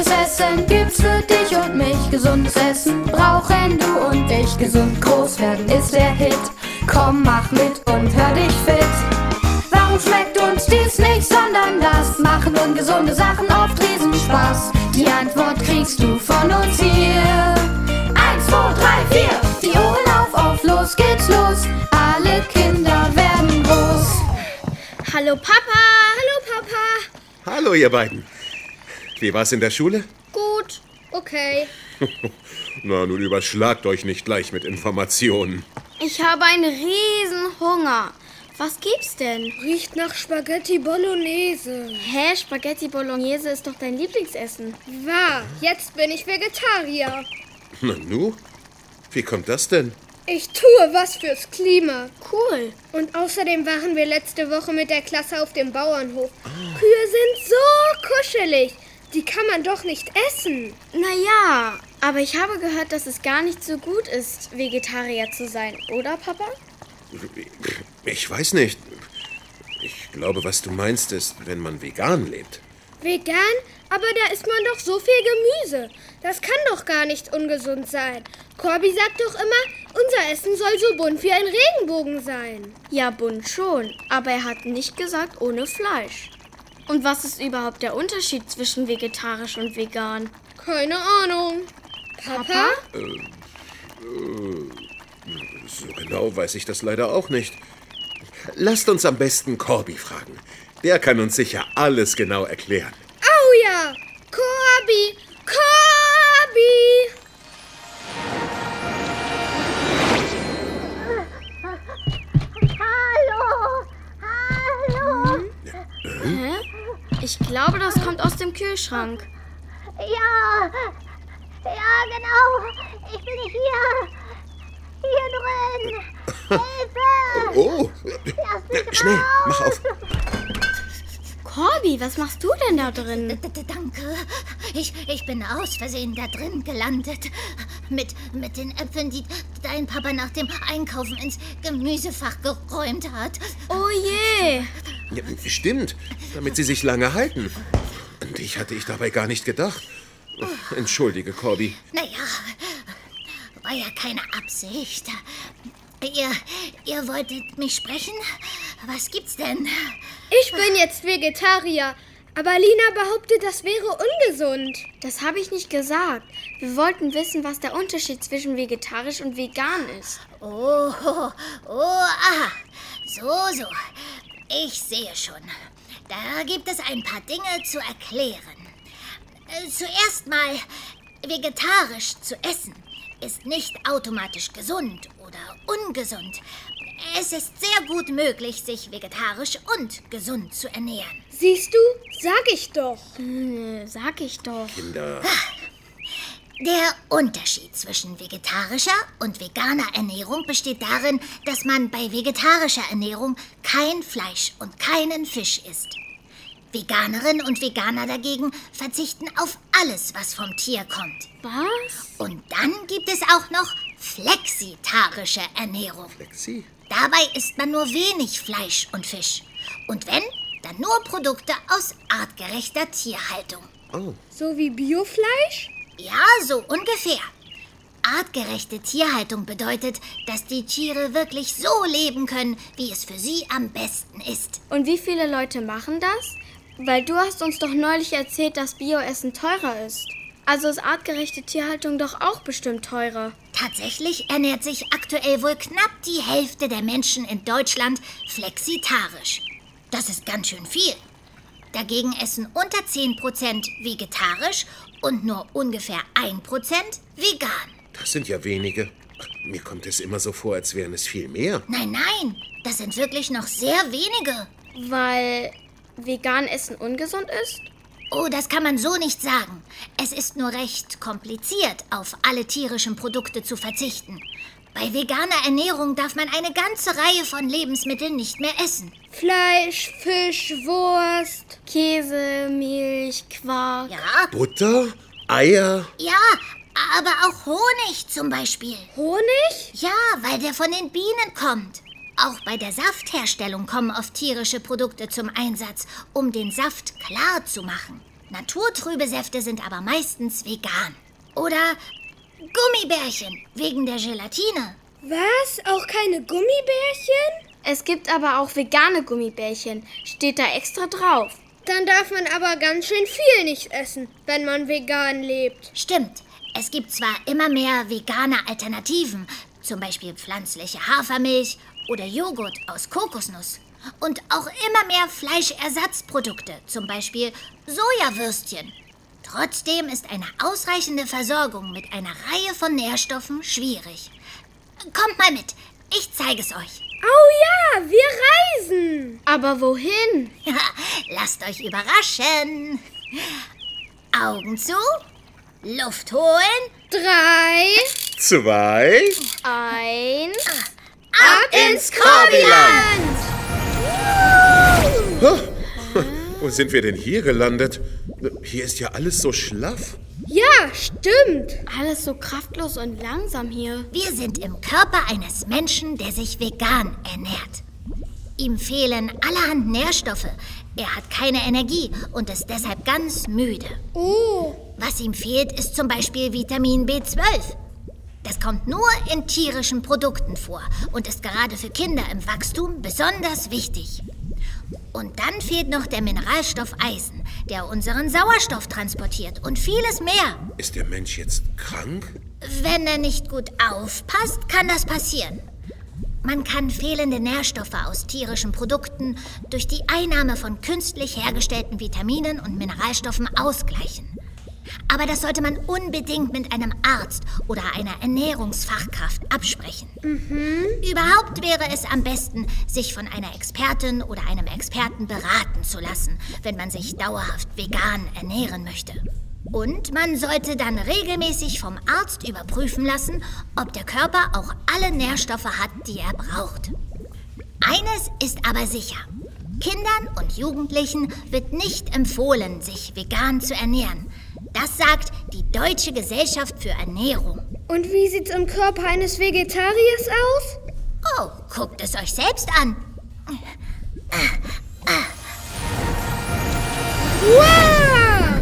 Gutes Essen gibt's für dich und mich. Gesundes Essen brauchen du und ich. Gesund groß werden ist der Hit. Komm, mach mit und hör dich fit. Warum schmeckt uns dies nicht, sondern das? Machen ungesunde Sachen oft Riesenspaß. Die Antwort kriegst du von uns hier. Eins, zwei, drei, vier. Die Ohren auf, auf, los geht's los. Alle Kinder werden groß. Hallo Papa! Hallo Papa! Hallo, ihr beiden. Wie war's in der Schule? Gut, okay. Na, nun überschlagt euch nicht gleich mit Informationen. Ich habe einen riesen Hunger. Was gibt's denn? Riecht nach Spaghetti Bolognese. Hä, Spaghetti Bolognese ist doch dein Lieblingsessen. Wahr, jetzt bin ich Vegetarier. Na nu? Wie kommt das denn? Ich tue was fürs Klima. Cool. Und außerdem waren wir letzte Woche mit der Klasse auf dem Bauernhof. Kühe sind so man doch nicht essen. Naja, aber ich habe gehört, dass es gar nicht so gut ist, Vegetarier zu sein, oder Papa? Ich weiß nicht. Ich glaube, was du meinst, ist, wenn man vegan lebt. Vegan? Aber da isst man doch so viel Gemüse. Das kann doch gar nicht ungesund sein. Corby sagt doch immer, unser Essen soll so bunt wie ein Regenbogen sein. Ja, bunt schon, aber er hat nicht gesagt ohne Fleisch. Und was ist überhaupt der Unterschied zwischen vegetarisch und vegan? Keine Ahnung. Papa? So genau weiß ich das leider auch nicht. Lasst uns am besten Corby fragen. Der kann uns sicher alles genau erklären. Dem Kühlschrank. Ja! Ja, genau! Ich bin hier! Hier drin! Hilfe! Oh, Lass mich schnell, raus! mach auf. Corby, was machst du denn da drin? D- d- Danke. Ich, ich bin aus Versehen da drin gelandet. Mit, mit den Äpfeln, die dein Papa nach dem Einkaufen ins Gemüsefach geräumt hat. Oh je! Ja, stimmt, damit sie sich lange halten. An dich hatte ich dabei gar nicht gedacht. Entschuldige, Corby. Naja, war ja keine Absicht. Ihr, ihr wolltet mich sprechen? Was gibt's denn? Ich bin jetzt Vegetarier. Aber Lina behauptet, das wäre ungesund. Das habe ich nicht gesagt. Wir wollten wissen, was der Unterschied zwischen vegetarisch und vegan ist. Oh, oh, oh, aha. So, so. Ich sehe schon. Da gibt es ein paar Dinge zu erklären. Äh, Zuerst mal, vegetarisch zu essen ist nicht automatisch gesund oder ungesund. Es ist sehr gut möglich, sich vegetarisch und gesund zu ernähren. Siehst du? Sag ich doch. Äh, sag ich doch. Kinder, Der Unterschied zwischen vegetarischer und veganer Ernährung besteht darin, dass man bei vegetarischer Ernährung kein Fleisch und keinen Fisch isst. Veganerinnen und Veganer dagegen verzichten auf alles, was vom Tier kommt. Was? Und dann gibt es auch noch flexitarische Ernährung. Lexi? Dabei isst man nur wenig Fleisch und Fisch. Und wenn, dann nur Produkte aus artgerechter Tierhaltung. Oh, So wie Biofleisch? Ja, so ungefähr. Artgerechte Tierhaltung bedeutet, dass die Tiere wirklich so leben können, wie es für sie am besten ist. Und wie viele Leute machen das? Weil du hast uns doch neulich erzählt, dass Bioessen teurer ist. Also ist artgerechte Tierhaltung doch auch bestimmt teurer. Tatsächlich ernährt sich aktuell wohl knapp die Hälfte der Menschen in Deutschland flexitarisch. Das ist ganz schön viel. Dagegen essen unter 10% vegetarisch und nur ungefähr 1% vegan. das sind ja wenige. Mir kommt es immer so vor, als wären es viel mehr. Nein, nein, das sind wirklich noch sehr wenige. Weil vegan Essen ungesund ist? Oh, das kann man so nicht sagen. Es ist nur recht kompliziert, auf alle tierischen Produkte zu verzichten. Bei veganer Ernährung darf man eine ganze Reihe von Lebensmitteln nicht mehr essen. Fleisch, Fisch, Wurst. Käse, Milch, Quark. Ja, Butter? Eier? ja, aber auch Honig zum Beispiel. Honig? Ja, weil der von den Bienen kommt. Auch bei der Saftherstellung kommen oft tierische Produkte zum Einsatz, um den Saft klar zu machen. Naturtrübe Säfte sind aber meistens vegan. Oder Gummibärchen wegen der Gelatine. Was? Auch keine Gummibärchen? Es gibt aber auch vegane Gummibärchen. Steht da extra drauf. Dann darf man aber ganz schön viel nicht essen, wenn man vegan lebt. Stimmt. Es gibt zwar immer mehr vegane Alternativen, zum Beispiel pflanzliche Hafermilch oder Joghurt aus Kokosnuss. Und auch immer mehr Fleischersatzprodukte, zum Beispiel Sojawürstchen. Trotzdem ist eine ausreichende Versorgung mit einer Reihe von Nährstoffen schwierig. Kommt mal mit, ich zeige es euch. Oh ja, wir reisen. Aber wohin? Ja, lasst euch überraschen. Augen zu, Luft holen, Drei, Zwei. Ein. ab ins Korbiland! Wo sind wir denn hier gelandet? Hier ist ja alles so schlaff. ja, stimmt. Alles so kraftlos und langsam hier. Wir sind im Körper eines Menschen, der sich vegan ernährt. Ihm fehlen allerhand Nährstoffe. Er hat keine Energie und ist deshalb ganz müde. Oh, Was ihm fehlt, ist zum Beispiel Vitamin B12. Das kommt nur in tierischen Produkten vor und ist gerade für Kinder im Wachstum besonders wichtig. Und dann fehlt noch der Mineralstoff Eisen, der unseren Sauerstoff transportiert und vieles mehr. Ist der Mensch jetzt krank? Wenn er nicht gut aufpasst, kann das passieren. Man kann fehlende Nährstoffe aus tierischen Produkten durch die Einnahme von künstlich hergestellten Vitaminen und Mineralstoffen ausgleichen. Aber das sollte man unbedingt mit einem Arzt oder einer Ernährungsfachkraft absprechen. Überhaupt wäre es am besten, sich von einer Expertin oder einem Experten beraten zu lassen, wenn man sich dauerhaft vegan ernähren möchte. Und man sollte dann regelmäßig vom Arzt überprüfen lassen, ob der Körper auch alle Nährstoffe hat, die er braucht. Eines ist aber sicher. Kindern und Jugendlichen wird nicht empfohlen, sich vegan zu ernähren. Das sagt die Deutsche Gesellschaft für Ernährung. und wie sieht's im Körper eines Vegetariers aus? Oh, guckt es euch selbst an. Wow!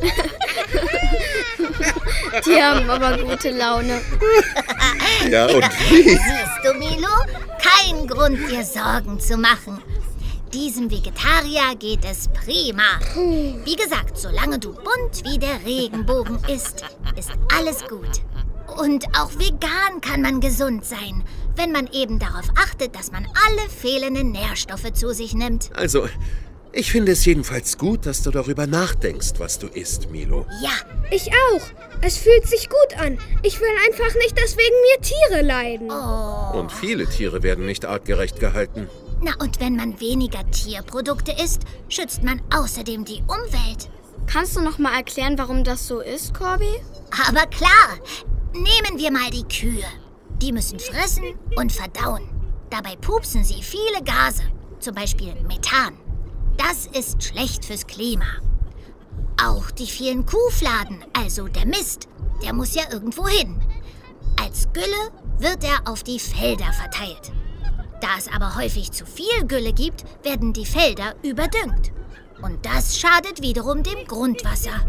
Die haben aber gute Laune. Ja, und wie? Siehst du, Milo? Kein Grund, dir Sorgen zu machen. Diesem Vegetarier geht es prima. Wie gesagt, solange du bunt wie der Regenbogen isst, ist alles gut. Und auch vegan kann man gesund sein, wenn man eben darauf achtet, dass man alle fehlenden Nährstoffe zu sich nimmt. Also, ich finde es jedenfalls gut, dass du darüber nachdenkst, was du isst, Milo. Ja, Ich auch. Es fühlt sich gut an. Ich will einfach nicht, dass wegen mir Tiere leiden. Und viele Tiere werden nicht artgerecht gehalten. Na und wenn man weniger Tierprodukte isst, schützt man außerdem die Umwelt. Kannst du noch mal erklären, warum das so ist, Corby? Aber klar, nehmen wir mal die Kühe. Die müssen fressen und verdauen. Dabei pupsen sie viele Gase, zum Beispiel Methan. Das ist schlecht fürs Klima. Auch die vielen Kuhfladen, also der Mist, der muss ja irgendwo hin. Als Gülle wird er auf die Felder verteilt. Da es aber häufig zu viel Gülle gibt, werden die Felder überdüngt. Und das schadet wiederum dem Grundwasser.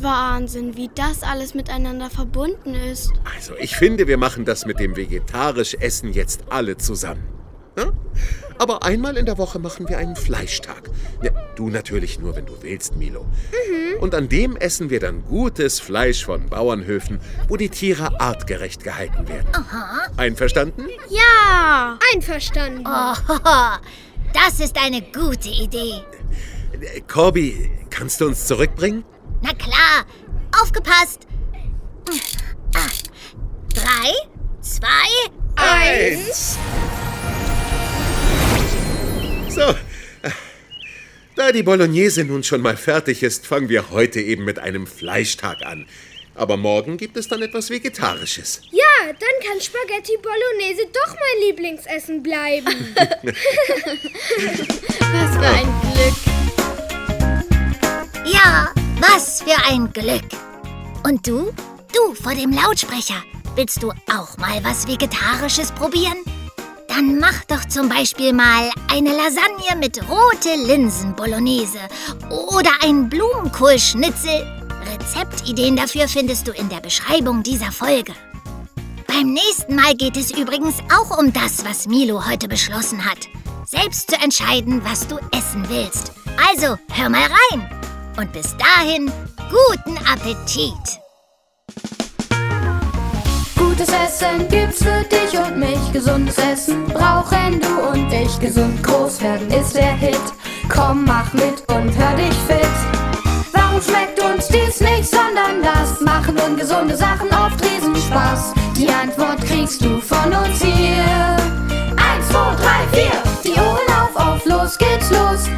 Wahnsinn, wie das alles miteinander verbunden ist. Also, ich finde, wir machen das mit dem vegetarisch Essen jetzt alle zusammen. Ja? Aber einmal in der Woche machen wir einen Fleischtag. Ja, du natürlich nur, wenn du willst, Milo. Und an dem essen wir dann gutes Fleisch von Bauernhöfen, wo die Tiere artgerecht gehalten werden. Einverstanden? Ja! Einverstanden. Oh, das ist eine gute Idee. Corby, kannst du uns zurückbringen? Na klar, aufgepasst. Drei, zwei, Eins. So. Da die Bolognese nun schon mal fertig ist, fangen wir heute eben mit einem Fleischtag an. Aber morgen gibt es dann etwas Vegetarisches. Ja, dann kann Spaghetti Bolognese doch mein Lieblingsessen bleiben. Was für ein Glück. Ja, was für ein Glück. Und du? Du vor dem Lautsprecher. Willst du auch mal was Vegetarisches probieren? Dann mach doch zum Beispiel mal eine Lasagne mit rote Linsen Bolognese oder ein Blumenkohlschnitzel. Rezeptideen dafür findest du in der Beschreibung dieser Folge. Beim nächsten Mal geht es übrigens auch um das, was Milo heute beschlossen hat. Selbst zu entscheiden, was du essen willst. Also, hör mal rein. Und bis dahin, guten Appetit. Gutes Essen gibt's für dich und mich. Gesundes Essen brauchen du und ich. Gesund groß werden ist der Hit. Komm, mach mit und hör dich fit. Warum schmeckt uns dies nicht, sondern das? Machen ungesunde Sachen oft Riesenspaß. Die Antwort kriegst du von uns hier. Eins, zwei, drei, vier. Die Ohren auf, auf, los geht's los.